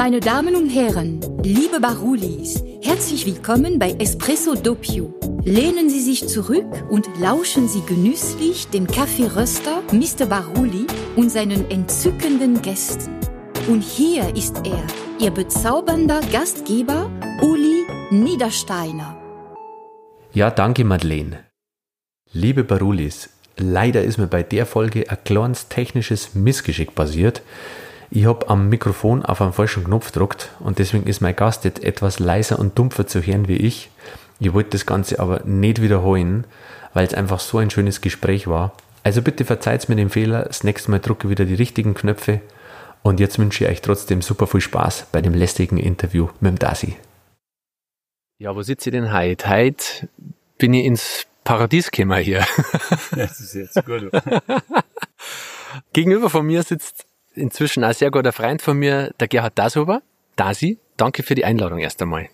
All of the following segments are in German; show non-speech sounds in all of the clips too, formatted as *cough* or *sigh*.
Meine Damen und Herren, liebe Barulis, herzlich willkommen bei Espresso Doppio. Lehnen Sie sich zurück und lauschen Sie genüsslich dem Kaffeeröster Mr. Baruli und seinen entzückenden Gästen. Und hier ist er, Ihr bezaubernder Gastgeber Uli Niedersteiner. Ja, danke Madeleine. Liebe Barulis, leider ist mir bei der Folge ein kleines technisches Missgeschick passiert. Ich habe am Mikrofon auf einen falschen Knopf gedruckt und deswegen ist mein Gast jetzt etwas leiser und dumpfer zu hören wie ich. Ich wollte das Ganze aber nicht wiederholen, weil es einfach so ein schönes Gespräch war. Also bitte verzeiht mir den Fehler, das nächste Mal drucke ich wieder die richtigen Knöpfe und jetzt wünsche ich euch trotzdem super viel Spaß bei dem lästigen Interview mit dem Dasi. Ja, wo sitze ich denn heute? Heute bin ich ins Paradies gekommen hier. *laughs* Das ist jetzt gut. *laughs* Gegenüber von mir sitzt inzwischen ein sehr guter Freund von mir, der Gerhard Dashuber. Dasi, danke für die Einladung erst einmal.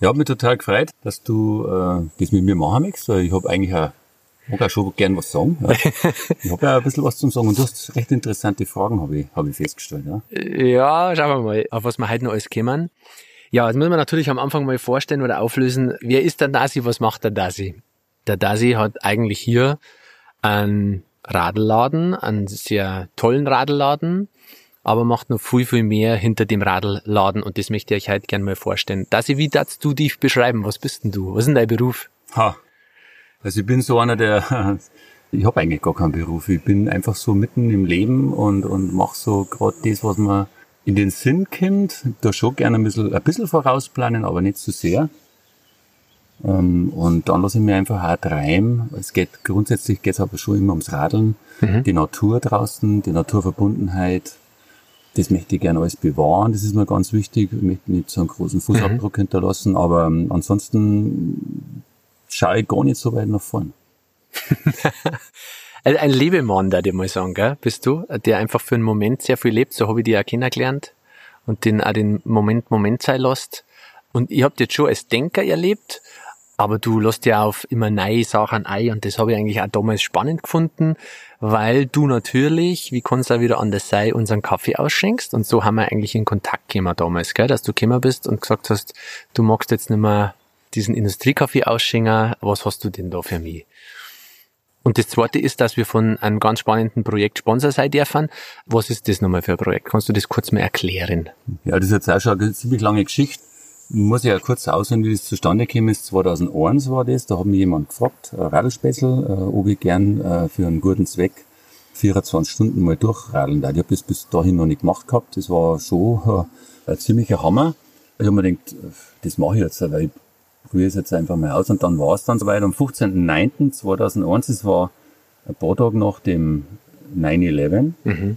Ja, mich total gefreut, dass du äh, das mit mir machen möchtest. Ich habe eigentlich auch, mag auch schon gern was sagen. Ja. *laughs* Ich habe ja ein bisschen was zum Sagen und du hast recht interessante Fragen, habe ich, hab ich festgestellt. Ja. ja, schauen wir mal, auf was wir heute noch alles kommen. Ja, das muss man natürlich am Anfang mal vorstellen oder auflösen. Wer ist der Dasi? Was macht der Dasi? Der Dasi hat eigentlich hier einen Radelladen, einen sehr tollen Radelladen, aber macht noch viel, viel mehr hinter dem Radladen und das möchte ich euch heute gerne mal vorstellen. Dasi, wie darfst du dich beschreiben? Was bist denn du? Was ist denn dein Beruf? Ha. Also ich bin so einer, der, *laughs* ich habe eigentlich gar keinen Beruf. Ich bin einfach so mitten im Leben und, und mache so gerade das, was mir in den Sinn kommt. Da schon gerne ein bisschen, ein bisschen vorausplanen, aber nicht zu so sehr. Ähm, und dann lasse ich mir einfach auch treiben. Es geht, grundsätzlich geht es aber schon immer ums Radeln. Mhm. Die Natur draußen, die Naturverbundenheit. Das möchte ich gerne alles bewahren. Das ist mir ganz wichtig. Ich möchte nicht so einen großen Fußabdruck mhm. hinterlassen, aber ähm, ansonsten schaue ich gar nicht so weit nach vorn. *laughs* ein Lebemann, da ich mal sagen, gell? bist du, der einfach für einen Moment sehr viel lebt, so habe ich dich auch kennengelernt und den auch den Moment Moment sein lässt. Und ich habe jetzt schon als Denker erlebt, aber du lässt ja auf immer neue Sachen ein und das habe ich eigentlich auch damals spannend gefunden, weil du natürlich, wie kann es da wieder anders sein, unseren Kaffee ausschenkst und so haben wir eigentlich in Kontakt gekommen damals, gell, dass du gekommen bist und gesagt hast, du magst jetzt nicht mehr diesen Industriekaffee ausschenken, was hast du denn da für mich? Und das zweite ist, dass wir von einem ganz spannenden Projekt Sponsor sein dürfen. Was ist das nochmal für ein Projekt? Kannst du das kurz mal erklären? Ja, das ist jetzt auch schon eine ziemlich lange Geschichte muss ich ja kurz ausholen, wie das zustande gekommen ist. 2001 war das, da hat mich jemand gefragt, ein Radlspessel, äh, ob ich gern äh, für einen guten Zweck 24 Stunden mal durchradeln darf. Ich habe das bis dahin noch nicht gemacht gehabt. Das war schon äh, ein ziemlicher Hammer. Ich habe mir gedacht, das mache ich jetzt, weil ich probiere es jetzt einfach mal aus. Und dann war es dann soweit am 15.09.2001, das war ein paar Tage nach dem 9-11. Mhm.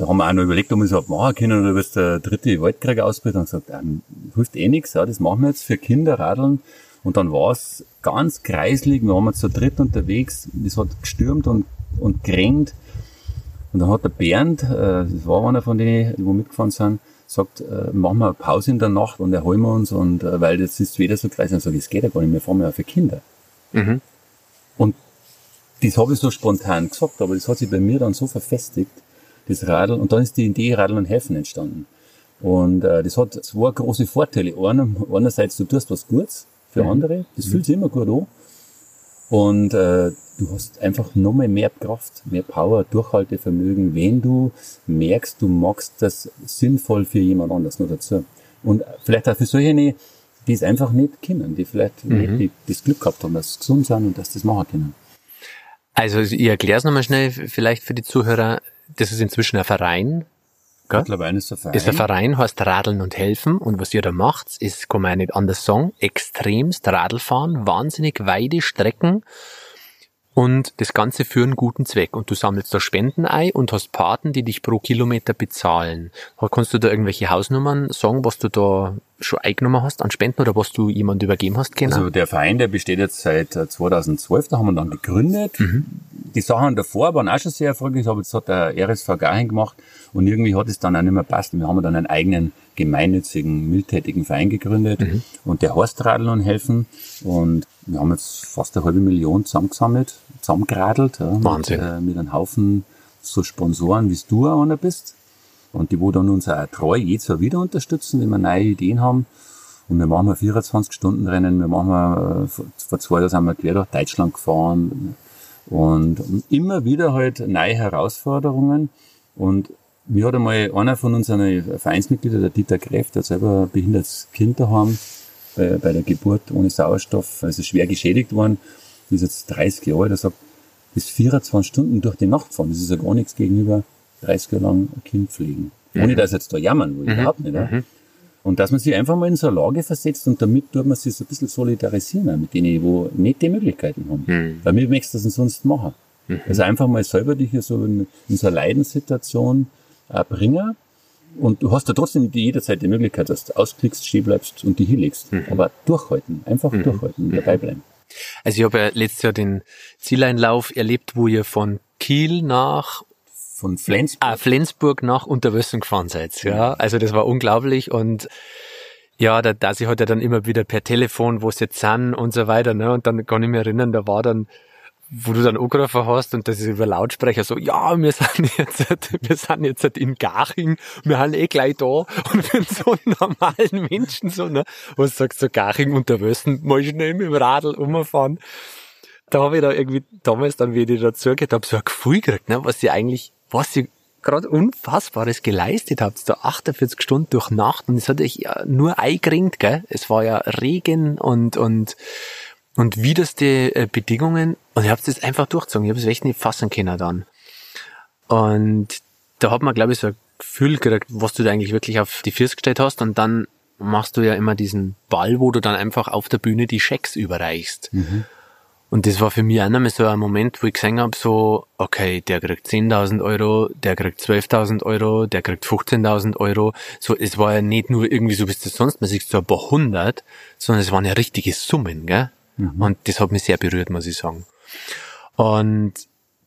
Da haben wir auch noch überlegt, ob wir es überhaupt machen können oder was der dritte Weltkrieg ausbricht und gesagt, ähm, hilft eh nichts, ja, das machen wir jetzt für Kinder, Radeln. Und dann war es ganz kreislig, wir waren jetzt zu dritt unterwegs, es hat gestürmt und, und geregnet. Und dann hat der Bernd, äh, das war einer von denen, die wo mitgefahren sind, sagt, äh, machen wir eine Pause in der Nacht und erholen wir uns und äh, weil das ist wieder so kreislig. Und sage, das geht ja gar nicht, wir fahren ja für Kinder. Mhm. Und das habe ich so spontan gesagt, aber das hat sich bei mir dann so verfestigt, das Radl. Und dann ist die Idee Radl und Helfen entstanden. Und äh, das hat zwei große Vorteile. Einer, einerseits, du tust was Gutes für mhm. andere, das fühlt sich immer gut an. Und äh, du hast einfach nochmal mehr Kraft, mehr Power, Durchhaltevermögen, wenn du merkst, du magst das sinnvoll für jemand anders noch dazu. Und vielleicht auch für solche, die es einfach nicht kennen, die vielleicht mhm. nicht das Glück gehabt haben, dass sie gesund sind und dass sie das machen können. Also ich erkläre es nochmal schnell, vielleicht für die Zuhörer das ist inzwischen ein Verein. Gell? Mittlerweile ist ein Verein. Ist ein Verein, heißt Radeln und Helfen. Und was ihr da macht, ist, kann man nicht anders sagen, extremst Radlfahren, wahnsinnig weite Strecken und das Ganze für einen guten Zweck. Und du sammelst da Spenden ein und hast Paten, die dich pro Kilometer bezahlen. Kannst du da irgendwelche Hausnummern sagen, was du da schon eingenommen hast an Spenden oder was du jemand übergeben hast? Genau? Also der Verein, der besteht jetzt seit 2012, äh, da haben wir dann gegründet. Mhm. Die Sachen davor waren auch schon sehr erfolgreich, aber jetzt hat der RSVG gemacht und irgendwie hat es dann auch nicht mehr passt. Wir haben dann einen eigenen gemeinnützigen, mildtätigen Verein gegründet mhm. und der heißt Radeln und Helfen und wir haben jetzt fast eine halbe Million zusammengesammelt, zusammengeradelt. Ja, Wahnsinn. Mit, äh, mit einem Haufen so Sponsoren, wie du auch einer bist. Und die, wo dann uns auch treu jedes Jahr wieder unterstützen, wenn wir neue Ideen haben. Und wir machen 24 Stunden Rennen. Wir machen, äh, vor zwei Jahren sind wir quer durch Deutschland gefahren. Und, und immer wieder halt neue Herausforderungen. Und mir hat einmal einer von unseren Vereinsmitgliedern, der Dieter Kräft, der selber ein behindertes Kind daheim, bei, bei der Geburt ohne Sauerstoff, also schwer geschädigt worden, ist jetzt 30 Jahre alt, der sagt, bis 24 Stunden durch die Nacht fahren, das ist ja gar nichts gegenüber 30 Jahre lang ein Kind pflegen. Mhm. Ohne dass jetzt da jammern will, mhm. überhaupt nicht. Mhm. Und dass man sich einfach mal in so eine Lage versetzt und damit tut man sich so ein bisschen solidarisieren mit denen, die nicht die Möglichkeiten haben. Mhm. Weil mir möchtest du das sonst machen. Mhm. Also einfach mal selber dich hier so in, in so eine Leidenssituation bringen. Und du hast ja trotzdem jederzeit die Möglichkeit, dass du ausklickst, stehen bleibst und die hinlegst. Mhm. Aber durchhalten, einfach mhm. durchhalten und dabei bleiben. Also ich habe ja letztes Jahr den Zieleinlauf erlebt, wo ihr von Kiel nach von Flensburg, ah, Flensburg nach Unterwössen gefahren seid. Ja, also das war unglaublich und ja, der Dasi hat ja dann immer wieder per Telefon, wo sie jetzt sind und so weiter, ne? Und dann kann ich mich erinnern, da war dann wo du dann angerufen hast und das ist über Lautsprecher so, ja, wir sind jetzt, *laughs* wir sind jetzt in Garching, wir haben eh gleich da. Und für so normalen Menschen so, ne, was sagst du, so Garching unter Wössen, mal schnell mit dem Radl umfahren. Da habe ich da irgendwie damals dann, wie ich dazu gehört habe, so ein Gefühl gekriegt, ne, was sie eigentlich, was sie gerade Unfassbares geleistet habt, da 48 Stunden durch Nacht und es hat euch ja nur eingeringt, gell, es war ja Regen und, und, und widерste äh, Bedingungen und ich habe das einfach durchgezogen. Ich habe es echt nicht fassen können dann. Und da hat man, glaube ich, so ein Gefühl gekriegt, was du da eigentlich wirklich auf die Füße gestellt hast und dann machst du ja immer diesen Ball, wo du dann einfach auf der Bühne die Schecks überreichst. Mhm. Und das war für mich auch nochmal so ein Moment, wo ich gesehen habe, so, okay, der kriegt 10.000 Euro, der kriegt 12.000 Euro, der kriegt 15.000 Euro. So, es war ja nicht nur irgendwie so, wie es sonst man sieht, so ein paar hundert, sondern es waren ja richtige Summen, gell? Mhm. Und das hat mich sehr berührt, muss ich sagen. Und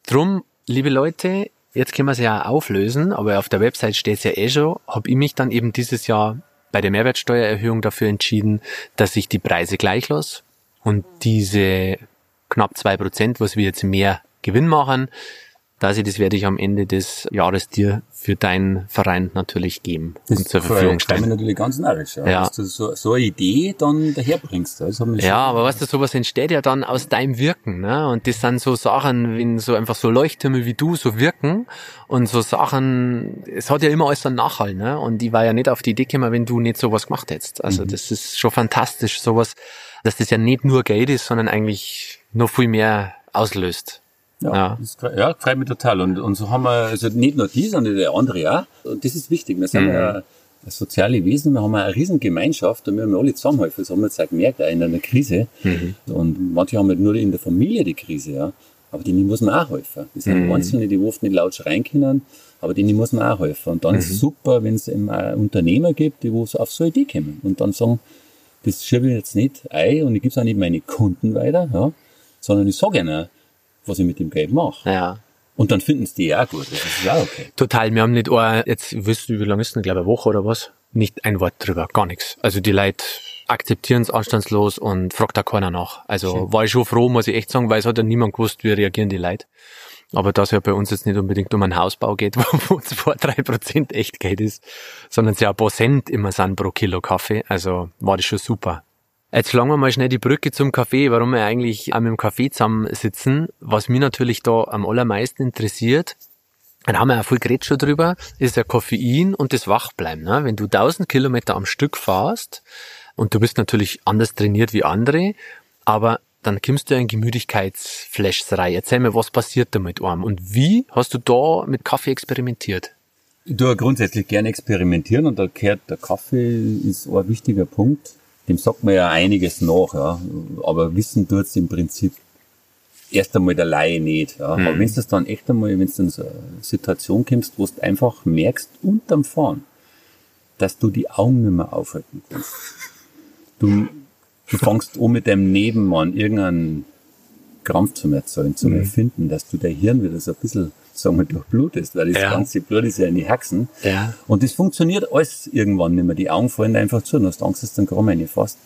drum, liebe Leute, jetzt können wir es ja auflösen, aber auf der Website steht es ja eh schon, habe ich mich dann eben dieses Jahr bei der Mehrwertsteuererhöhung dafür entschieden, dass ich die Preise gleich lasse und diese knapp zwei Prozent, was wir jetzt mehr Gewinn machen, dass ich das werde ich am Ende des Jahres dir für deinen Verein natürlich geben das und zur Verfügung stellen. Das natürlich ganz narrisch, ja. ja. Dass du so, so eine Idee dann daherbringst. Das ja, aber weißt du, sowas entsteht ja dann aus deinem Wirken, ne? Und das sind so Sachen, wenn so einfach so Leuchttürme wie du so wirken und so Sachen, es hat ja immer alles einen Nachhall, ne? Und ich war ja nicht auf die Idee gekommen, wenn du nicht sowas gemacht hättest. Also mhm. das ist schon fantastisch, sowas, dass das ja nicht nur Geld ist, sondern eigentlich noch viel mehr auslöst. Ja, ja. Das, ja, freut mich total. Und, und so haben wir, also nicht nur die, sondern der andere auch. Und das ist wichtig. Wir sind mhm. ja soziale Wesen, wir haben eine riesen Gemeinschaft und wir haben alle zusammenhelfen. Das haben wir jetzt auch gemerkt, auch in einer Krise. Mhm. Und manche haben halt nur in der Familie die Krise, ja. Aber denen muss man auch helfen. Das sind mhm. Einzelne, die oft nicht laut schreien können, aber denen muss man auch helfen. Und dann mhm. ist es super, wenn es eben Unternehmer gibt, die wo auf so eine Idee kommen und dann sagen, das schiebe ich jetzt nicht ein und ich gebe es auch nicht meine Kunden weiter, ja, sondern ich sage ihnen, was ich mit dem Geld mache. Ja. Und dann finden es die auch gut. Das ist ja okay. Total. Wir haben nicht, oh, jetzt wisst du, wie lange ist denn, glaube ich, eine Woche oder was? Nicht ein Wort drüber, gar nichts. Also die Leute akzeptieren es anstandslos und fragt da keiner nach. Also Schön. war ich schon froh, muss ich echt sagen, weil es hat ja niemand gewusst, wie reagieren die Leute. Aber dass ja bei uns jetzt nicht unbedingt um einen Hausbau geht, *laughs* wo zwei, drei Prozent echt Geld ist, sondern es ja ein paar Cent immer sind pro Kilo Kaffee. Also war das schon super. Jetzt schlagen wir mal schnell die Brücke zum Kaffee, warum wir eigentlich mit dem Kaffee zusammensitzen. Was mich natürlich da am allermeisten interessiert, da haben wir ja viel geredet schon drüber, ist der Koffein und das Wachbleiben. Ne? Wenn du 1000 Kilometer am Stück fährst und du bist natürlich anders trainiert wie andere, aber dann kommst du in Gemüdigkeitsflashs rein. Erzähl mir, was passiert da mit einem und wie hast du da mit Kaffee experimentiert? Ich tue grundsätzlich gerne experimentieren und da gehört der Kaffee ist ein wichtiger Punkt dem sagt man ja einiges nach, ja. Aber wissen tut's im Prinzip erst einmal der Laie nicht. Ja. Mhm. Aber wenn du das dann echt einmal, wenn du in so eine Situation kommst, wo du einfach merkst, unterm Fahren, dass du die Augen nicht mehr aufhalten kannst. Du, du fängst an mit deinem Nebenmann irgendeinen Krampf zu erzeugen, zu mhm. erfinden, dass du dein Hirn wieder so ein bisschen sagen wir, durchblutest, weil das ja. ganze Blut ist ja in die Haxen. Ja. Und das funktioniert alles irgendwann nicht mehr. Die Augen fallen einfach zu und hast Angst, dass du einen Gramm reinfasst.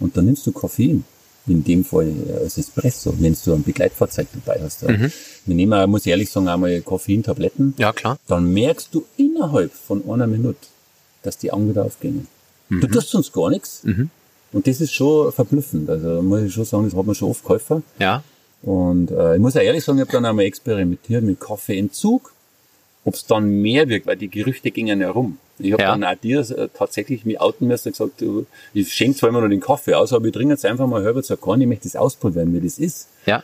Und dann nimmst du Koffein. In dem Fall äh, als Espresso, wenn du ein Begleitfahrzeug dabei hast. Mhm. Wir nehmen, auch, muss ich ehrlich sagen, einmal Koffeintabletten. Ja, klar. Dann merkst du innerhalb von einer Minute, dass die Augen wieder aufgehen. Du tust sonst gar nichts. Und das ist schon verblüffend. Also muss ich schon sagen, das hat man schon oft geholfen. Ja. Und äh, ich muss auch ehrlich sagen, ich habe dann einmal experimentiert mit Kaffeeentzug, ob es dann mehr wirkt, weil die Gerüchte gingen ja rum. Ich habe Ja. dann auch dir äh, tatsächlich mich outen müssen und gesagt, du, ich schenke zwar immer noch den Kaffee aus, aber ich trinke jetzt einfach mal zur Korn, ich möchte das ausprobieren, wie das ist. Ja.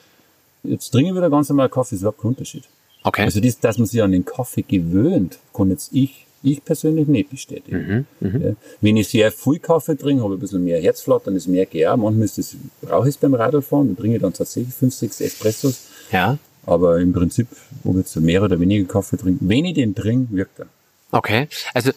Jetzt trinke ich wieder ganz normal Kaffee, ist überhaupt kein Unterschied. Okay. Also das, dass man sich an den Kaffee gewöhnt, kann jetzt ich, ich persönlich nicht bestätigen. ja. Wenn ich sehr viel Kaffee trinke, habe ich ein bisschen mehr Herzflattern, ist mehr GA. Manchmal ist das, brauche ich es beim Radlfahren, dann trinke ich dann tatsächlich fünf, sechs Espressos. ja. Aber im Prinzip, ob ich jetzt mehr oder weniger Kaffee trinke, wenn ich den trinke, wirkt er. Okay. Also,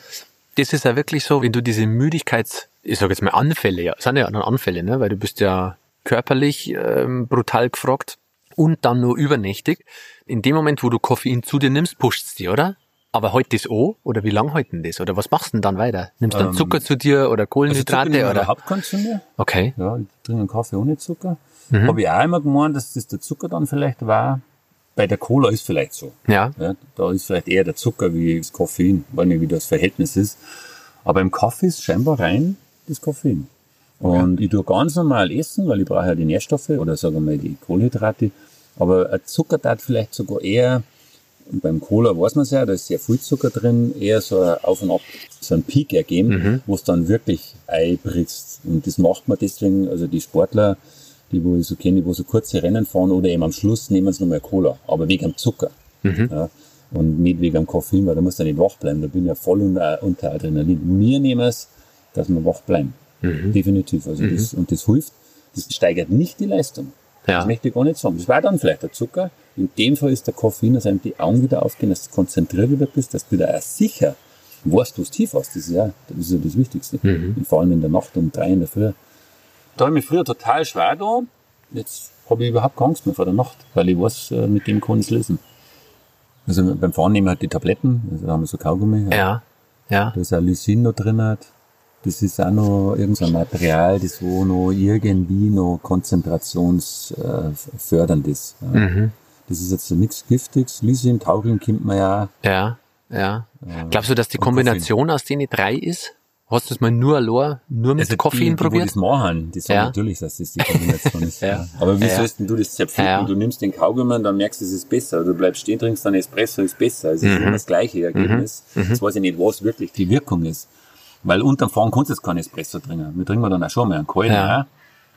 das ist ja wirklich so, wenn du diese Müdigkeits, ich sage jetzt mal Anfälle, ja, sind ja dann Anfälle, ne, weil du bist ja körperlich ähm, brutal gefragt und dann nur übernächtig. In dem Moment, wo du Koffein zu dir nimmst, pusht's dir, oder? Aber heute das auch? Oder wie lang heute denn das? Oder was machst du denn dann weiter? Nimmst du dann Ähm, Zucker zu dir oder Also Kohlenhydrate Zucker nehme ich oder? überhaupt keinen zu mir. Okay. Ja, ich trinke einen Kaffee ohne Zucker. Mhm. Habe ich auch immer gemeint, dass das der Zucker dann vielleicht war. Bei der Cola ist vielleicht so. Ja. Ja, da ist vielleicht eher der Zucker wie das Koffein, weil nicht, wie das Verhältnis ist. Aber im Kaffee ist scheinbar rein das Koffein. Und ich tue ganz normal essen, weil ich brauche ja die Nährstoffe oder sagen wir mal die Kohlenhydrate. Aber ein Zucker darf vielleicht sogar eher, beim Cola weiß man es ja, da ist sehr viel Zucker drin, eher so ein Auf und Ab, so ein Peak ergeben, wo es dann wirklich einbritzt. Und das macht man deswegen, also die Sportler, die wo ich so kenne, die wo so kurze Rennen fahren oder eben am Schluss nehmen sie nochmal Cola, aber wegen dem Zucker. Ja, und nicht wegen dem Koffein, weil da muss ja nicht wach bleiben. Da bin ich ja voll unter, unter Adrenalin. Wir nehmen es, dass wir wach bleiben. Definitiv. Also das, und das hilft. Das steigert nicht die Leistung. Ja. Das möchte ich gar nicht sagen. Das war dann vielleicht der Zucker. In dem Fall ist der Koffein, dass einem die Augen wieder aufgehen, dass du konzentriert wieder bist, dass du wieder auch sicher weißt, wo du tief hast. Das ist ja das, ist ja das Wichtigste. Und vor allem in der Nacht um drei in der Früh. Da habe ich mich früher total schwer da. Jetzt habe ich überhaupt keine Angst mehr vor der Nacht, weil ich weiß, äh, mit dem kann ich es lösen. Also beim Fahren nehmen wir halt die Tabletten, also da haben wir so Kaugummi. Ja. Ja. Da ist auch Lysin noch drin. hat. Das ist auch noch irgendein Material, das wo noch irgendwie noch konzentrationsfördernd ist. Mhm. Das ist jetzt so nichts Giftiges. Lysin, Taurin kommt man ja. Ja. Ja. Glaubst du, dass die Kombination aus denen drei ist? Hast du es mal nur allein, nur mit Koffein Also die, die, probiert? das machen, die sagen Ja. natürlich, dass das die Kombination ist. *laughs* Ja. ja. Aber wie Ja. sollst denn du das zerpflücken? Du nimmst den Kaugummi und dann merkst du, es ist besser. Du bleibst stehen, trinkst dann Espresso, ist besser. Es ist Mhm. immer das gleiche Ergebnis. Jetzt weiß ich nicht, was wirklich die Wirkung ist. Weil unterm Fahren kannst du jetzt keinen Espresso trinken. Wir trinken dann auch schon mal einen kalten, Ja. ja.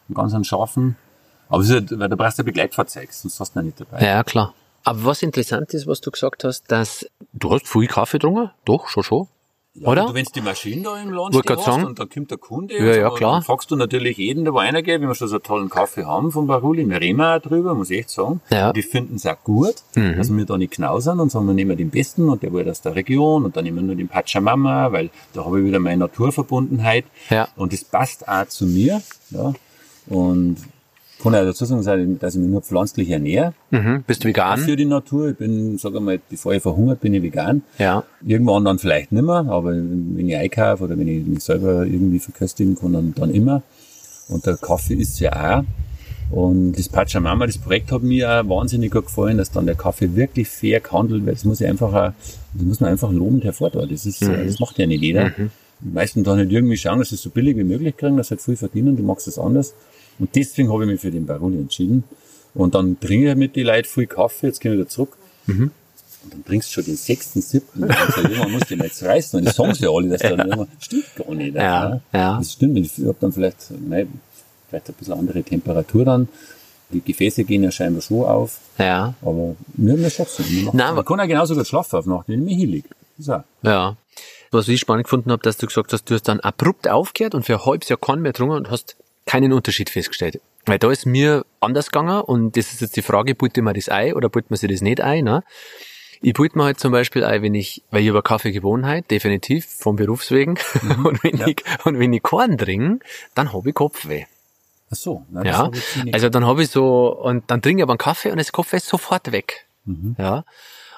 einen ganz einen scharfen. Aber es ist halt, weil du brauchst ein Begleitfahrzeug, sonst hast du ihn nicht dabei. Ja, klar. Aber was interessant ist, was du gesagt hast, dass du hast viel Kaffee getrunken? Doch, schon schon. Ja, Oder? Du, wenn du die Maschine da im grad hast sagen. und dann kommt der Kunde, Ja, ja, klar. dann fragst du natürlich jeden, der wo einer geht, wenn wir schon so einen tollen Kaffee haben von Baruli, wir reden auch drüber, muss ich echt sagen. Ja. Die finden es auch gut, Mhm. dass wir da nicht knausern und sagen, wir nehmen den besten und der wird aus der Region und dann nehmen wir nur den Pachamama, weil da habe ich wieder meine Naturverbundenheit Ja. und das passt auch zu mir, ja. Und kann auch dazu sagen, dass ich mich nur pflanzlich ernähre. Mhm. Bist du vegan? für die Natur. Ich bin, sag mal, bevor ich verhungert, bin ich vegan. Ja. Irgendwann dann vielleicht nimmer, aber wenn ich einkaufe oder wenn ich mich selber irgendwie verköstigen kann, dann, dann immer. Und der Kaffee ist ja auch. Und das Pachamama, das Projekt hat mir auch wahnsinnig gut gefallen, dass dann der Kaffee wirklich fair gehandelt wird. Das muss ich einfach, auch, das muss man einfach lobend hervortun. Das ist, äh, das macht ja nicht jeder. Die meisten dann halt irgendwie schauen, dass sie es so billig wie möglich kriegen, dass sie halt viel verdienen. Du magst das anders. Und deswegen habe ich mich für den Baroli entschieden. Und dann trinke ich mit den Leuten viel Kaffee. Jetzt komme ich wieder zurück. Und dann trinkst du schon den sechsten, siebten. Musst du den jetzt reißen. Und das sagen ja alle, dass dann irgendwann, stimmt gar nicht. Ja, ja. Das stimmt. Ich habe dann vielleicht, nein, vielleicht ein bisschen andere Temperatur dann. Die Gefäße gehen ja scheinbar schon auf. Ja. Aber mir mir schaff's nicht. Nein, aber- Man kann ja genauso gut schlafen auf Nacht, wenn ich hinlege. Das auch. Ja. Was ich spannend gefunden habe, dass du gesagt hast, du hast dann abrupt aufgehört und für ein halbes Jahr keinen mehr getrunken und hast keinen Unterschied festgestellt. Weil da ist mir anders gegangen und das ist jetzt die Frage, bullt man das Ei oder bullt man sich das nicht ein? Ne? Ich bullt mir halt zum Beispiel ein, wenn ich, weil ich über Kaffeegewohnheit, definitiv, vom Berufswegen, *laughs* und wenn ja. ich, und wenn ich keinen trinke, dann habe ich Kopfweh. Ach so. Das Ja, also dann habe ich so, und dann trinke ich aber einen Kaffee und das Kaffee ist sofort weg. Mhm. Ja.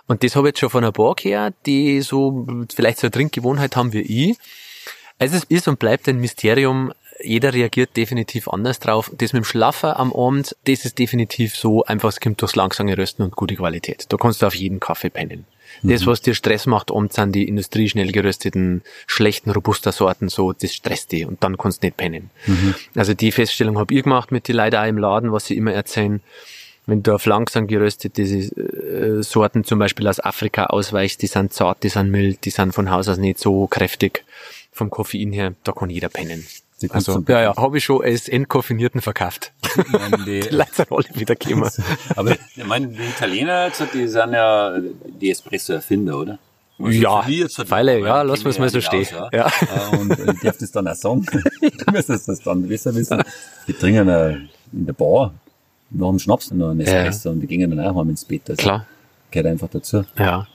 Und das habe ich jetzt schon von ein paar gehört, die so vielleicht so eine Trinkgewohnheit haben wie ich. Also es ist und bleibt ein Mysterium, jeder reagiert definitiv anders drauf. Das mit dem Schlaffer am Abend, das ist definitiv so, einfach es kommt durchs langsame Rösten und gute Qualität. Da kannst du auf jeden Kaffee pennen. Das, Mhm. was dir Stress macht, abends sind die Industrie schnell gerösteten, schlechten Robusta-Sorten so, das stresst die und dann kannst du nicht pennen. Mhm. Also die Feststellung habe ich gemacht mit den Leuten auch im Laden, was sie immer erzählen. Wenn du auf langsam geröstete äh, Sorten zum Beispiel aus Afrika ausweichst, die sind zart, die sind mild, die sind von Haus aus nicht so kräftig vom Koffein her, da kann jeder pennen. Die Also, ja, ja, habe ich schon als entkoffinierten verkauft. Ich meine, die, *laughs* Die Leute sind alle wieder gekommen. *laughs* aber ich meine, die Italiener, gesagt, die sind ja die Espresso-Erfinder, oder? Ja, Für die jetzt hat- Feile, ja, lassen wir es mal so stehen. aus, Ja. Äh, Und ich darf das dann auch sagen. *laughs* du müsstest das dann besser wissen. Die trinken äh, in der Bar nach dem Schnaps noch einen Espresso und die gehen dann auch heim ins Bett. Also Klar. Gehört einfach dazu. Ja.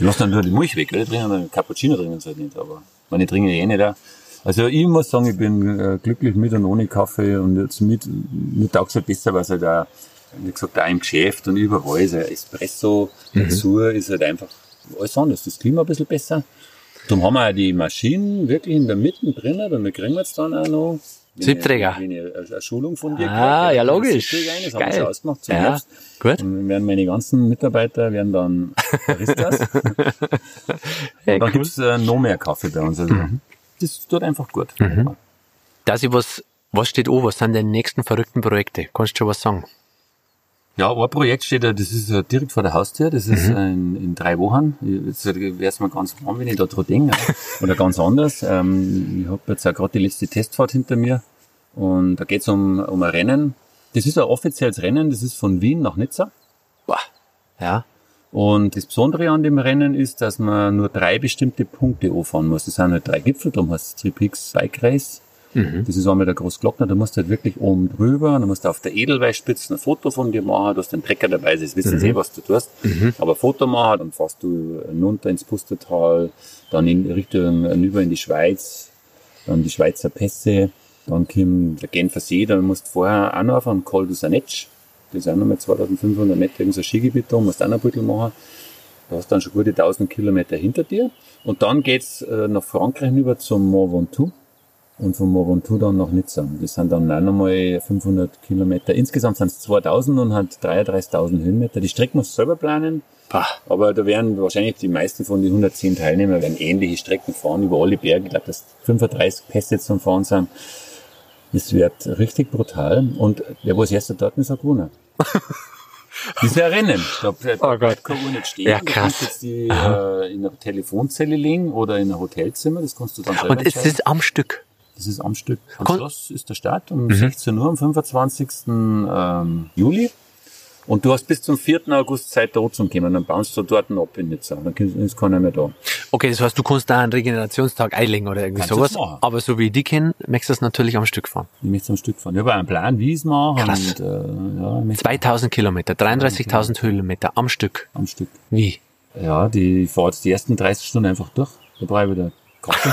Die lassen dann nur die Milch weg, oder? Die trinken dann Cappuccino trinken sie halt nicht, aber meine trinken eh nicht auch. Also ich muss sagen, ich bin äh, glücklich mit und ohne Kaffee und jetzt mit, mit auch so besser, weil es halt auch, wie gesagt, auch im Geschäft und überall ist ein Espresso dazu, ist halt einfach alles anders. Das Klima ein bisschen besser. Darum haben wir auch die Maschinen wirklich in der Mitte drinnen und wir kriegen jetzt dann auch noch Siebträger. ich- wenn ich eine, Schulung von dir Ah, ja, einen logisch. Das haben wir schon ausgemacht zum Ja, Herbst. gut. Und werden meine ganzen Mitarbeiter werden dann *laughs* Baristas. Hey, Und dann cool. gibt's äh, noch mehr Kaffee bei uns. Also, Das tut einfach gut. Dass ich was, was steht an? Was sind deine nächsten verrückten Projekte? Kannst du schon was sagen? Ja, ein Projekt steht da, das ist äh, direkt vor der Haustür, das ist äh, in, in drei Wochen. Jetzt wäre es mal ganz warm, wenn ich da dran denke. *laughs* Oder ganz anders. Ähm, ich habe jetzt auch gerade die letzte Testfahrt hinter mir und da geht's um, um ein Rennen. Das ist ein offizielles Rennen, das ist von Wien nach Nizza. Boah. Ja. Und das Besondere an dem Rennen ist, dass man nur drei bestimmte Punkte anfahren muss. Das sind halt drei Gipfel, darum heißt es Tripix Bike Race. Das ist einmal der Großglockner, da musst du halt wirklich oben drüber, dann musst du auf der Edelweißspitze ein Foto von dir machen, du hast den Trecker dabei, das wissen sie, was du tust. Aber ein Foto machen, dann fährst du runter ins Pustertal, dann in Richtung hinüber in die Schweiz, dann die Schweizer Pässe, dann kommt der Genfer See, dann musst du vorher auch noch auf einen Col du Sanetsch, das auch nochmal 2500 Meter, irgendein Skigebiet da, musst auch noch ein bisschen machen. Du hast dann schon gute 1000 Kilometer hinter dir. Und dann geht's äh, nach Frankreich hinüber zum Mont Ventoux. Und von Mont Ventoux dann nach Nizza. Das sind dann auch nochmal 500 Kilometer. Insgesamt sind es 2000 und hat 33.000 Höhenmeter. Die Strecke musst du selber planen. Bah. Aber da werden wahrscheinlich die meisten von den 110 Teilnehmern werden ähnliche Strecken fahren über alle Berge. Ich glaube, dass 35 Pässe zum Fahren sind. Das wird richtig brutal. Und der, wo das erste dort ist, hat gewonnen. Das ist ja ein Rennen. Da Oh Gott. keine Uhr nicht stehen. Ja, Du krass. kannst jetzt die äh, in einer Telefonzelle liegen oder in einem Hotelzimmer. Das kannst du dann selber Und es ist am Stück. Das ist am Stück. Am Schloss ist der Start um 16 Uhr am 25. Ähm, Juli. Und du hast bis zum 4. August Zeit, da zu kommen. Dann baust du dort ab in Nizza. Dann ist keiner mehr da. Okay, das heißt, du kannst da einen Regenerationstag einlegen oder irgendwie Kannst sowas. machen. Aber so wie ich die kenne, möchtest du das natürlich am Stück fahren. Ich möchte am Stück fahren. Ich habe einen Plan, wie ich es mache. Krass. Und, äh, ja, ich möchte 2000 Kilometer, 33.000 Höhenmeter am Stück. am Stück. Wie? Ja, die ich fahre jetzt die ersten 30 Stunden einfach durch. Da brauche ich wieder Kaffee.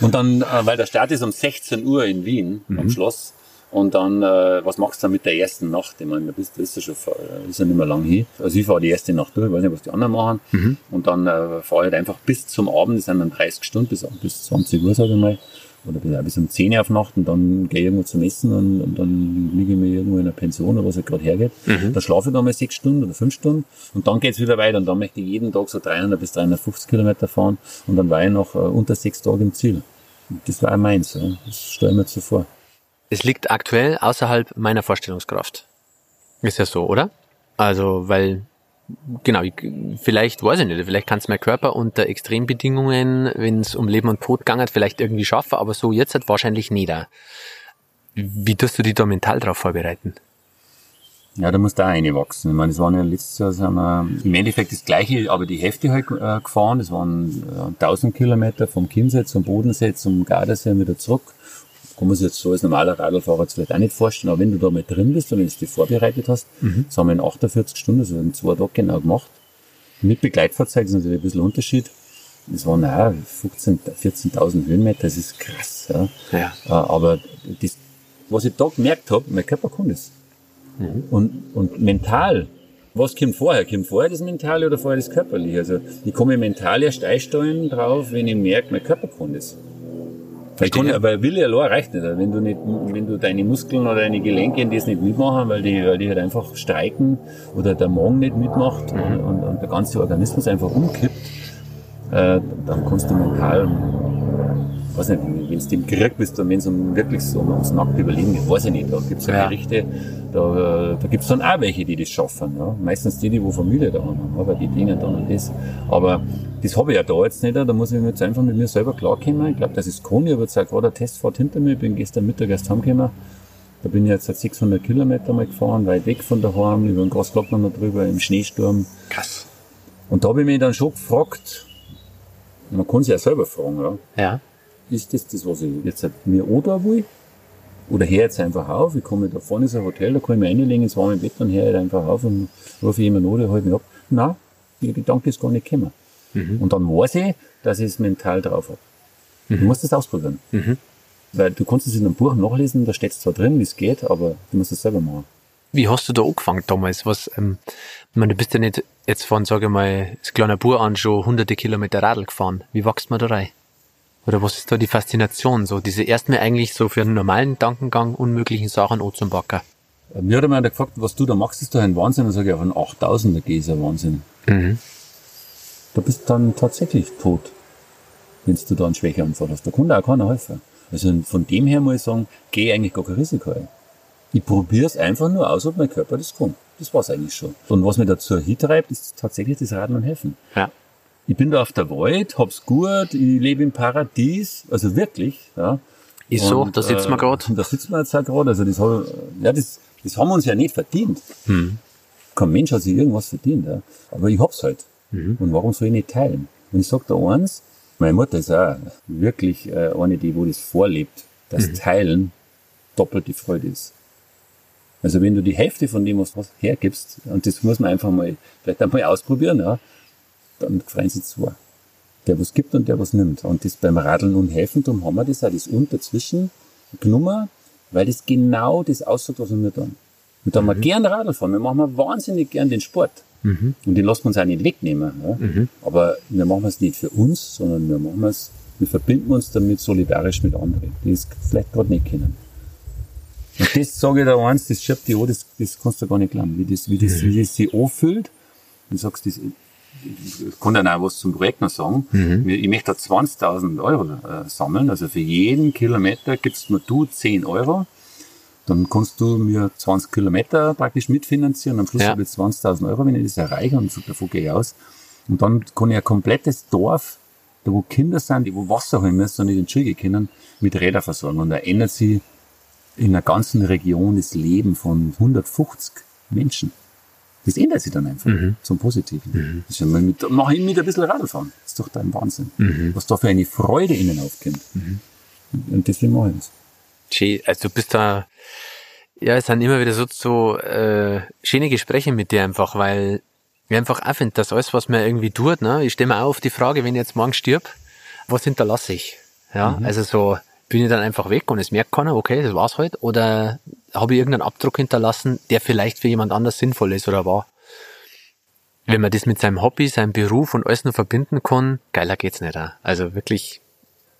*laughs* und dann, äh, weil der Start ist um 16 Uhr in Wien, am Schloss. Und dann, äh, was machst du dann mit der ersten Nacht? Ich meine, da bist ist ja schon, äh, ist ja nicht mehr lang hin. Also ich fahre die erste Nacht durch, ich weiß nicht, was die anderen machen. Und dann äh, fahre ich halt einfach bis zum Abend, das sind dann 30 Stunden, bis, bis 20 Uhr, sage ich mal. Oder bis, bis um 10 Uhr auf Nacht und dann gehe ich irgendwo zum Essen und, und dann liege ich mir irgendwo in einer Pension oder was halt gerade hergeht. Dann schlafe ich da mal sechs Stunden oder fünf Stunden und dann geht's wieder weiter und dann möchte ich jeden Tag so 300 bis 350 Kilometer fahren und dann war ich noch äh, unter sechs Tagen im Ziel. Und das war auch meins, ja. das stelle ich mir jetzt so vor. Es liegt aktuell außerhalb meiner Vorstellungskraft. Ist ja so, oder? Also, weil, genau, ich, vielleicht, weiß ich nicht, vielleicht kann es mein Körper unter Extrembedingungen, wenn es um Leben und Tod geht, vielleicht irgendwie schaffen, aber so jetzt halt wahrscheinlich nicht. Wie tust du dich da mental drauf vorbereiten? Ja, da muss da eine wachsen. Ich meine, das waren ja letztes Jahr sind wir im Endeffekt das gleiche, aber die Hälfte halt äh, gefahren. Das waren äh, 1000 Kilometer vom Chiemsee zum Bodensee zum Gardasee wieder zurück. Kann man sich jetzt so als normaler Radlfahrer jetzt vielleicht auch nicht vorstellen, aber wenn du da mal drin bist und wenn du dich vorbereitet hast, das haben wir in 48 Stunden, also in zwei Tagen genau gemacht. Mit Begleitfahrzeug ist natürlich ein bisschen Unterschied. Das waren auch 15, 14.000 Höhenmeter, das ist krass. Ja. Ja. Äh, Aber das, was ich da gemerkt habe, mein Körper kann das. Und, und mental, was kommt vorher? Kommt vorher das Mentale oder vorher das Körperliche? Also ich komme mental erst einstellen drauf, wenn ich merke, mein Körper kann das. Weil, kann, weil Wille allein reicht nicht. Wenn du nicht, wenn du deine Muskeln oder deine Gelenke das nicht mitmachen, weil die, weil die halt einfach streiken oder der Magen nicht mitmacht mhm. und, und, der ganze Organismus einfach umkippt, äh, dann kannst du mental weiß nicht, wenn du im Krieg bist und wenn es um wirklich so ums nackte Überleben geht, weiß ich nicht. Da gibt's ja Gerichte, da, da gibt's dann auch welche, die das schaffen. Ja. Meistens die, die wo Familie da haben, aber die dienen dann an das. Aber das habe ich ja da jetzt nicht, da muss ich jetzt einfach mit mir selber klarkommen. Ich glaube, das ist. Ich habe jetzt auch gerade eine Testfahrt hinter mir, ich bin gestern Mittag erst heimgekommen. Da bin ich jetzt seit 600 Kilometer mal gefahren, weit weg von daheim, über den Grasglockner noch drüber, im Schneesturm. Krass. Und da habe ich mich dann schon gefragt, man kann sich ja selber fragen, ja. Ja ist das das, was ich jetzt mir oder will? Oder höre jetzt einfach auf, ich komme da vorne ist ein Hotel, da kann ich mich reinlegen ins warme Bett, dann höre ich einfach auf und rufe jemanden an, der hält mich ab. Nein, der Gedanke ist gar nicht gekommen. Mhm. Und dann weiß ich, dass ich es mental drauf habe. Mhm. Du musst das ausprobieren. Mhm. Weil du kannst es in einem Buch nachlesen, da steht es zwar drin, wie es geht, aber du musst es selber machen. Wie hast du da angefangen damals? Was, ähm, ich meine, du bist ja nicht jetzt von, sage ich mal, das kleine Bur an schon hunderte Kilometer Radl gefahren. Wie wächst man da rein? Oder was ist da die Faszination? So diese erstmal eigentlich so für einen normalen Gedankengang unmöglichen Sachen zum Backer. Mir hat einmal gefragt, was du da machst, ist doch ein Wahnsinn. Und sage ich, auf einen 8000er gehe ist ein Wahnsinn. Mhm. Da bist du dann tatsächlich tot, wenn du da einen Schwächeanfall hast. Da kann dir auch keiner helfen. Also von dem her muss ich sagen, gehe eigentlich gar kein Risiko ein. Ich probiere es einfach nur aus, ob mein Körper das kann. Das war's eigentlich schon. Und was mir dazu hintreibt, ist tatsächlich das Radeln und Helfen. Ja ich bin da auf der Wald, hab's gut, ich lebe im Paradies, also wirklich, ja. Ist so, da sitzen wir gerade. Da sitzen wir jetzt auch gerade, also das, hab, ja, das, das haben wir uns ja nicht verdient. Hm. Kein Mensch hat sich irgendwas verdient, ja. aber ich hab's halt. Mhm. Und warum soll ich nicht teilen? Und ich sag da eins, meine Mutter ist auch wirklich äh, eine, die wo das vorlebt, dass mhm. Teilen doppelte Freude ist. Also wenn du die Hälfte von dem, was du hergibst, und das muss man einfach mal, vielleicht einmal ausprobieren, ja, dann freuen sie zwei. Der was gibt und der was nimmt. Und das beim Radeln und Helfen, darum haben wir das auch, das unterzwischen genommen, weil das genau das aussagt, was wir tun. Und da haben wir mhm. gern Radl fahren. Wir machen wahnsinnig gern den Sport. Mhm. Und den lassen wir uns auch nicht wegnehmen. Ja? Mhm. Aber wir machen es nicht für uns, sondern wir machen es, wir verbinden uns damit solidarisch mit anderen, die es vielleicht gerade nicht kennen. Und das sage ich da eins, das schiebt die an, das, das kannst du gar nicht glauben, wie das, wie das, mhm. wie das sich anfühlt. Du sagst, das, kann dann auch was zum Projekt noch sagen. Mhm. Ich möchte da 20.000 Euro äh, sammeln. Also für jeden Kilometer gibst mir du 10 Euro. Dann kannst du mir 20 Kilometer praktisch mitfinanzieren. Am Schluss ja. habe ich 20.000 Euro, wenn ich das erreiche. Und davon gehe ich aus. Und dann kann ich ein komplettes Dorf, da wo Kinder sind, die wo Wasser holen müssen und nicht in Schule können, mit Rädern versorgen. Und da ändert sich in der ganzen Region das Leben von 150 Menschen. Das ändert sich dann einfach mhm. zum Positiven. Mhm. Das ist ja mal mit, mach ich mit ein bisschen Radfahren. Das ist doch dein Wahnsinn. Mhm. Was da für eine Freude innen aufkommt. Mhm. Und deswegen mache ich das. Schön. Also du bist da, ja, es sind immer wieder so, so äh, schöne Gespräche mit dir einfach, weil ich einfach auch finde, dass alles, was man irgendwie tut, ne, ich stelle mir auch auf die Frage, wenn ich jetzt morgen stirb, was hinterlasse ich? Ja, mhm. also so, bin ich dann einfach weg und es merkt keiner, okay, das war's halt, oder habe ich irgendeinen Abdruck hinterlassen, der vielleicht für jemand anders sinnvoll ist oder war. Wenn man das mit seinem Hobby, seinem Beruf und alles nur verbinden kann, geiler geht's nicht. Auch. Also wirklich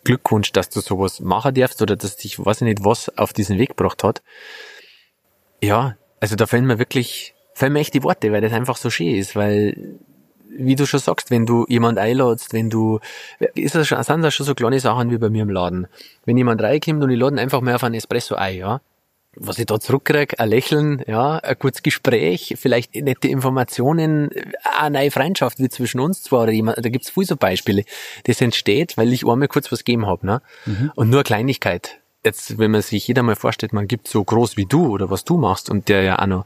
Glückwunsch, dass du sowas machen darfst oder dass dich, weiß ich nicht, was auf diesen Weg gebracht hat. Ja, also da fällen mir wirklich, fällen mir echt die Worte, weil das einfach so schön ist, weil wie du schon sagst, wenn du jemand einladst, wenn du, ist das schon, sind das schon so kleine Sachen wie bei mir im Laden. Wenn jemand reinkommt und ich lade einfach mal auf einen Espresso ein, ja, was ich da zurückkriege, ein Lächeln, ja, ein kurzes Gespräch, vielleicht nette Informationen, eine neue Freundschaft wie zwischen uns zwei oder jemand, da gibt's viele so Beispiele. Das entsteht, weil ich einmal kurz was gegeben habe, ne? Mhm. Und nur eine Kleinigkeit. Jetzt, wenn man sich jeder mal vorstellt, man gibt so groß wie du oder was du machst und der ja auch noch,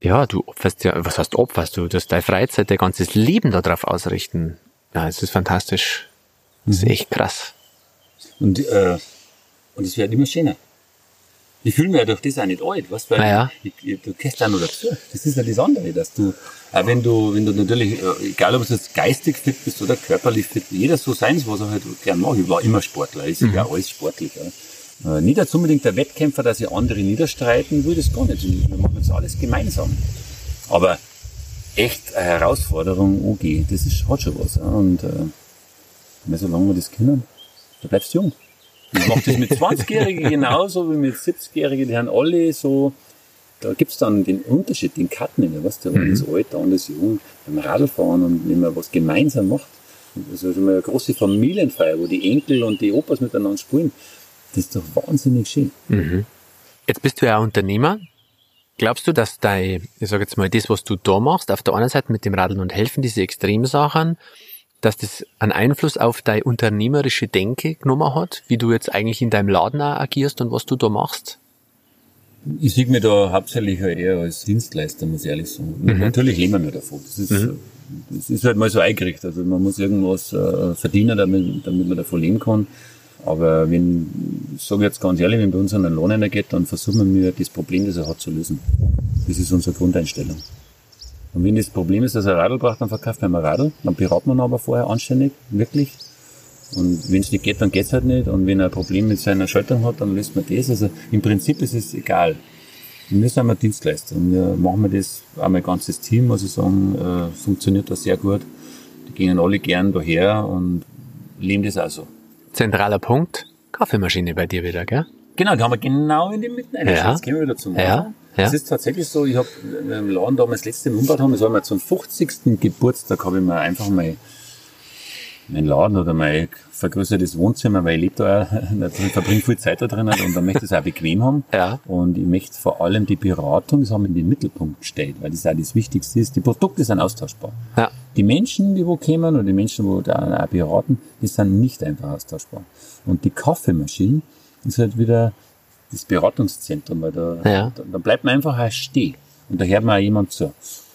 ja, du opferst ja, was heißt opferst du? Das deine Freizeit, dein ganzes Leben darauf ausrichten. Ja, es ist fantastisch. Das ist mhm. echt krass. Und, äh, und es wird immer schöner. Ich fühle mich ja durch das auch nicht alt, du, weil naja. ich, ich, du gehst ja nur dazu. Das ist ja das andere, dass du, auch wenn du, wenn du natürlich, äh, egal ob du jetzt geistig fit bist oder körperlich fit, jeder so sein, was er halt gern macht. Ich war immer Sportler, ist mhm. ja alles sportlich. Ja. Äh, nicht jetzt unbedingt der Wettkämpfer, dass ich andere niederstreiten will, das gar nicht. Wir machen jetzt alles gemeinsam. Aber echt eine Herausforderung, OG, das ist, hat schon was. Ja. Und äh, solange wir das können, da bleibst du jung. Ich mache das mit *laughs* 20-Jährigen genauso wie mit 70-Jährigen, die haben alle so, da gibt's dann den Unterschied, den Cut nicht mehr, weißt du, mhm. das Alter und das Jung, beim Radlfahren und wenn man was gemeinsam macht. Das ist immer eine große Familienfeier, wo die Enkel und die Opas miteinander spielen. Das ist doch wahnsinnig schön. Mhm. Jetzt bist du ja Unternehmer. Glaubst du, dass dein, ich sage jetzt mal, das, was du da machst, auf der einen Seite mit dem Radeln und Helfen, diese Extremsachen, dass das einen Einfluss auf deine unternehmerische Denke genommen hat, wie du jetzt eigentlich in deinem Laden auch agierst und was du da machst? Ich sehe mich da hauptsächlich eher als Dienstleister, muss ich ehrlich sagen. Mhm. Natürlich leben wir davon. Das ist, mhm. das ist halt mal so eingerichtet. Also man muss irgendwas äh, verdienen, damit, damit man davon leben kann. Aber wenn, ich sage jetzt ganz ehrlich, wenn bei uns an den Lohn geht, dann versuchen wir das Problem, das er hat, zu lösen. Das ist unsere Grundeinstellung. Und wenn das Problem ist, dass er Radl braucht, dann verkauft man ein Radl. Dann beraten wir ihn aber vorher anständig, wirklich. Und wenn es nicht geht, dann geht's halt nicht. Und wenn er ein Problem mit seiner Schaltung hat, dann löst man das. Also im Prinzip ist es egal. Wir sind wir Dienstleister und wir machen das, auch mein ganzes Team, muss ich sagen, äh, funktioniert das sehr gut. Die gehen alle gern daher und leben das auch so. Zentraler Punkt, Kaffeemaschine bei dir wieder, gell? Genau, die haben wir genau in die Mitte. Ja. Jetzt gehen wir wieder zum Machen. Ja. Ja. Es ist tatsächlich so, ich habe im Laden damals letzte Mal umgebaut haben, das war mal zum 50. Geburtstag, habe ich mir einfach mal mein Laden oder mein vergrößertes Wohnzimmer, weil ich lebe da *laughs* natürlich verbringe viel Zeit da drin und dann möchte ich es auch bequem haben. Ja. Und ich möchte vor allem die Beratung, das haben wir in den Mittelpunkt gestellt, weil das auch das Wichtigste ist. Die Produkte sind austauschbar. Ja. Die Menschen, die wo kommen oder die Menschen, wo da auch beraten, die sind nicht einfach austauschbar. Und die Kaffeemaschine ist halt wieder das Beratungszentrum, weil da, Ja. da, da bleibt man einfach auch stehen. Und da hört man auch jemand zu.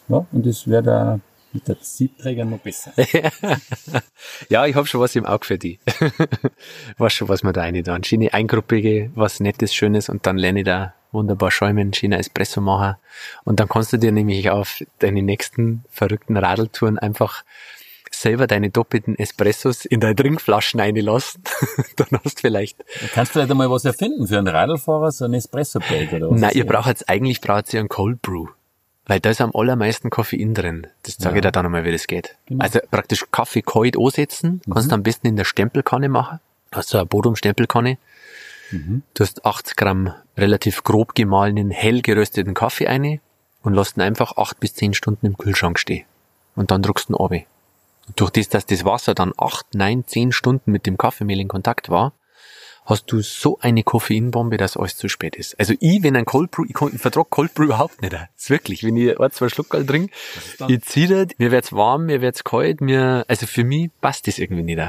Ja, und das wäre da mit der Siebträger noch besser. *laughs* Ja, ich hab schon was im Auge für die. *laughs* weiß schon, was wir da rein tun. Schiene eingruppige, was Nettes, Schönes und dann lerne ich da wunderbar schäumen, Schiene Espresso machen. Und dann kannst du dir nämlich auf deine nächsten verrückten Radeltouren einfach selber deine doppelten Espressos in deine Trinkflaschen reinlassen. *laughs* dann hast du vielleicht Du kannst vielleicht einmal was erfinden für einen Radlfahrer, so ein Espresso-Bag oder was. Nein, ihr braucht jetzt eigentlich braucht ihr einen Cold Brew. Weil da ist am allermeisten Koffein drin. Das zeige ich dir dann einmal, wie das geht. Genau. Also praktisch Kaffee kalt ansetzen, kannst du am besten in der Stempelkanne machen. Hast du eine Bodum-Stempelkanne. Du hast 80 Gramm relativ grob gemahlenen, hell gerösteten Kaffee eine und lässt ihn einfach acht bis zehn Stunden im Kühlschrank stehen. Und dann druckst du ihn runter. Und durch das, dass das Wasser dann acht, neun, zehn Stunden mit dem Kaffeemehl in Kontakt war, hast du so eine Koffeinbombe, dass alles zu spät ist. Also ich, wenn ein Cold Brew, ich, kann- ich vertrag Cold Brew überhaupt nicht. Das ist wirklich, wenn ich ein, zwei Schluckerl trinke, ich zieh das, mir wird's warm, mir wird's kalt, mir, also für mich passt das irgendwie nicht.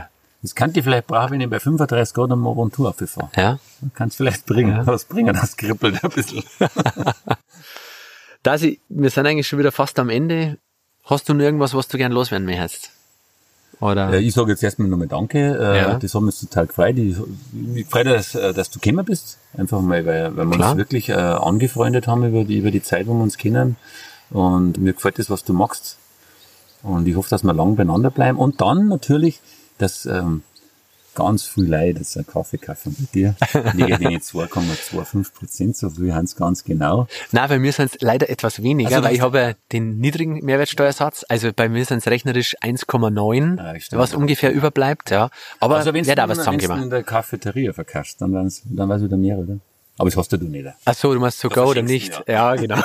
Das kann die vielleicht brauchen, wenn ich bei 35 Grad am Tour auffahre. Ja. Kannst vielleicht bringen. Ja. Was bringen, das kribbelt ein bisschen. *laughs* Da sie, wir sind eigentlich schon wieder fast am Ende. Hast du noch irgendwas, was du gern loswerden möchtest? Oder? Ich sage jetzt erstmal nochmal Danke. Äh, Ja. Das hat mich total gefreut. Ich, ich freue mich, dass, äh, dass du gekommen bist. Einfach mal, weil, weil wir Klar. uns wirklich äh, angefreundet haben über die, über die Zeit, wo wir uns kennen. Und mir gefällt das, was du machst. Und ich hoffe, dass wir lang beieinander bleiben. Und dann natürlich, dass ähm, ganz viel Leute *laughs* jetzt einen Kaffee kaufen bei dir. Liege den 2,25 Prozent, so viel haben es ganz genau. Nein, bei mir sind es leider etwas weniger, Also weil ich habe den niedrigen Mehrwertsteuersatz. Also bei mir sind es rechnerisch 1,9, Ah, was ungefähr überbleibt, ja. Aber Also wenn du was in der Cafeteria verkaufst, dann wären's, dann wär's wieder mehr, oder? Aber das hast du nicht. Ach so, du meinst sogar oder nicht? ihn, Ja, genau.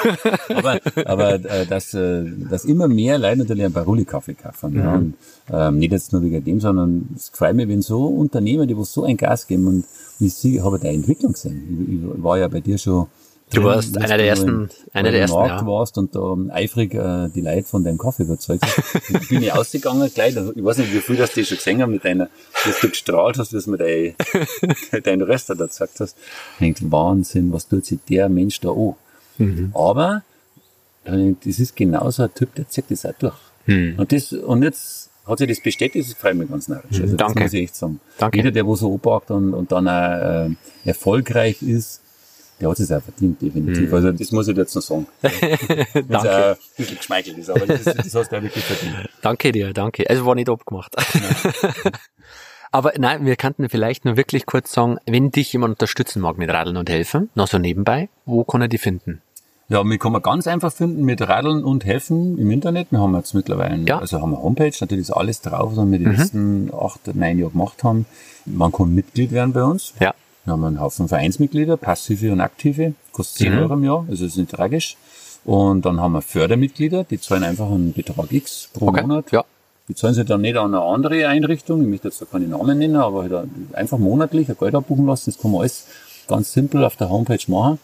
aber, aber äh, dass, äh, dass immer mehr Leute natürlich einen Baruli-Kaffee kaufen. Ja. Und, ähm, nicht jetzt nur wegen dem, sondern es gefällt mir, wenn so Unternehmer, die wo so ein Gas geben und ich habe da Entwicklung gesehen. Ich, ich war ja bei dir schon Du warst einer der noch ersten- einer der ersten, ja. warst und da eifrig äh, die Leute von deinem Kaffee überzeugt hast. Ich bin ich ausgegangen gleich, also ich weiß nicht, wie viel das die schon gesehen haben mit deiner, dass du gestrahlt hast, dass du mir dein, *laughs* dein Röster da gesagt hast. Ich denke, Wahnsinn, was tut sich der Mensch da an? Mhm. Aber das ist genauso ein Typ, der zieht das auch durch. Und das, und jetzt hat sich das bestätigt, das freut mich ganz narrisch. Also Mhm. Danke. Das muss ich echt sagen. Danke. Jeder, der wo so anpackt und, und dann auch, äh, erfolgreich ist, der hat es auch verdient, definitiv. Also das muss ich jetzt noch sagen. *laughs* Mhm. Danke. auch ein bisschen geschmeichelt ist, aber das, das hast du auch wirklich verdient. *laughs* Danke dir, danke. Also war nicht abgemacht. *laughs* Aber nein, wir könnten vielleicht nur wirklich kurz sagen, wenn dich jemand unterstützen mag mit Radeln und Helfen, noch so nebenbei, wo kann er die finden? Ja, mich kann man ganz einfach finden mit Radeln und Helfen im Internet. Wir haben jetzt mittlerweile, Ja. also haben eine Homepage, natürlich ist alles drauf, was wir die letzten acht, neun Jahre gemacht haben. Man kann Mitglied werden bei uns. Ja. Wir haben einen Haufen Vereinsmitglieder, passive und aktive, kostet 10 Mhm. Euro im Jahr, also ist nicht tragisch. Und dann haben wir Fördermitglieder, die zahlen einfach einen Betrag X pro Okay. Monat. Ja. Die zahlen sie dann nicht an eine andere Einrichtung, ich möchte jetzt da keine Namen nennen, aber halt einfach monatlich ein Geld abbuchen lassen. Das kann man alles ganz simpel auf der Homepage machen.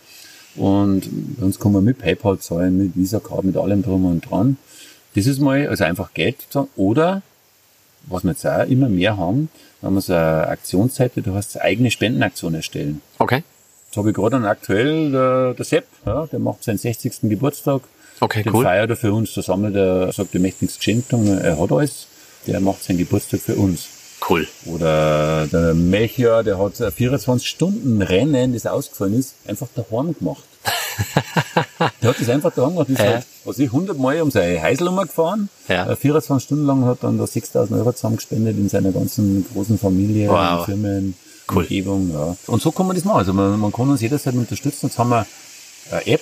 Und bei uns kann man mit PayPal zahlen, mit Visa Card, mit allem drum und dran. Das ist mal, also einfach Geld zahlen. Oder, was wir jetzt auch immer mehr haben, haben wir so eine Aktionsseite, du hast eigene Spendenaktion erstellen. Okay. Jetzt habe ich gerade einen aktuell, der, der Sepp, ja, der macht seinen 60. Geburtstag. Okay, Den cool. feiert er für uns. Da sammelt er, sagt, er möchte nichts geschenkt haben, er hat alles. Der macht seinen Geburtstag für uns. Cool. Oder der Melchior, der hat ein 24-Stunden-Rennen, das ausgefallen ist, einfach daheim gemacht. Der hat das einfach gemacht. Das ist Ja. halt, was ich, 100 Mal um seine Heiselnummer gefahren. Ja. Äh, 24 Stunden lang hat dann da 6000 Euro zusammengespendet in seiner ganzen großen Familie, Wow. Firmen, Cool. Umgebung. Ja. Und so kann man das machen. Also man, man kann uns jederzeit unterstützen. Jetzt haben wir eine App,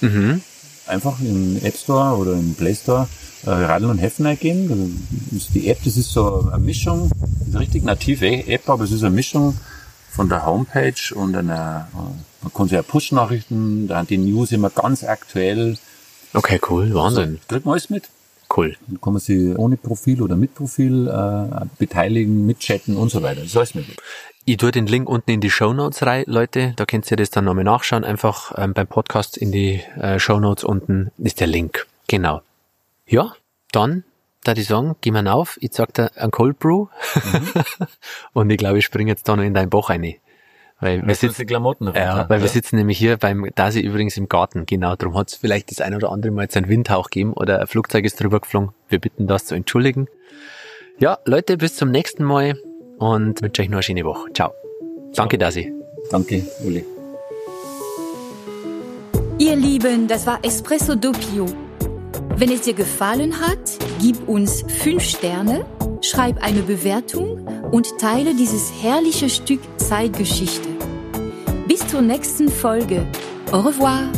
Mhm. einfach im App Store oder im Play Store äh, Radeln und Heffen eingeben. Also die App, das ist so eine Mischung, eine richtig native App, aber es ist eine Mischung von der Homepage und einer, äh, man kann sich ja Push-Nachrichten, da die News immer ganz aktuell. Okay, cool. Wahnsinn. Kriegt man alles mit. Cool. Dann kann man sich ohne Profil oder mit Profil äh, beteiligen, mitchatten und so weiter. Das ist alles mit. Ich tue den Link unten in die Show Notes rein, Leute. Da könnt ihr das dann nochmal nachschauen. Einfach ähm, beim Podcast in die äh, Show Notes unten ist der Link. Genau. Ja, dann, da die sagen, geh mal auf. Ich sag dir ein Cold Brew. *laughs* Und ich glaube, ich springe jetzt da noch in dein Bauch rein. Weil wir sitzen, Klamotten rein, ja, weil wir sitzen nämlich hier beim Dasi übrigens im Garten. Genau, darum hat es vielleicht das ein oder andere Mal jetzt einen Windhauch gegeben oder ein Flugzeug ist drüber geflogen. Wir bitten das zu entschuldigen. Ja, Leute, bis zum nächsten Mal und wünsche euch noch eine schöne Woche. Ciao. Danke, Dasi. Danke, Uli. Ihr Lieben, das war Espresso Doppio. Wenn es dir gefallen hat, gib uns 5 Sterne, schreib eine Bewertung und teile dieses herrliche Stück Zeitgeschichte. Bis zur nächsten Folge. Au revoir.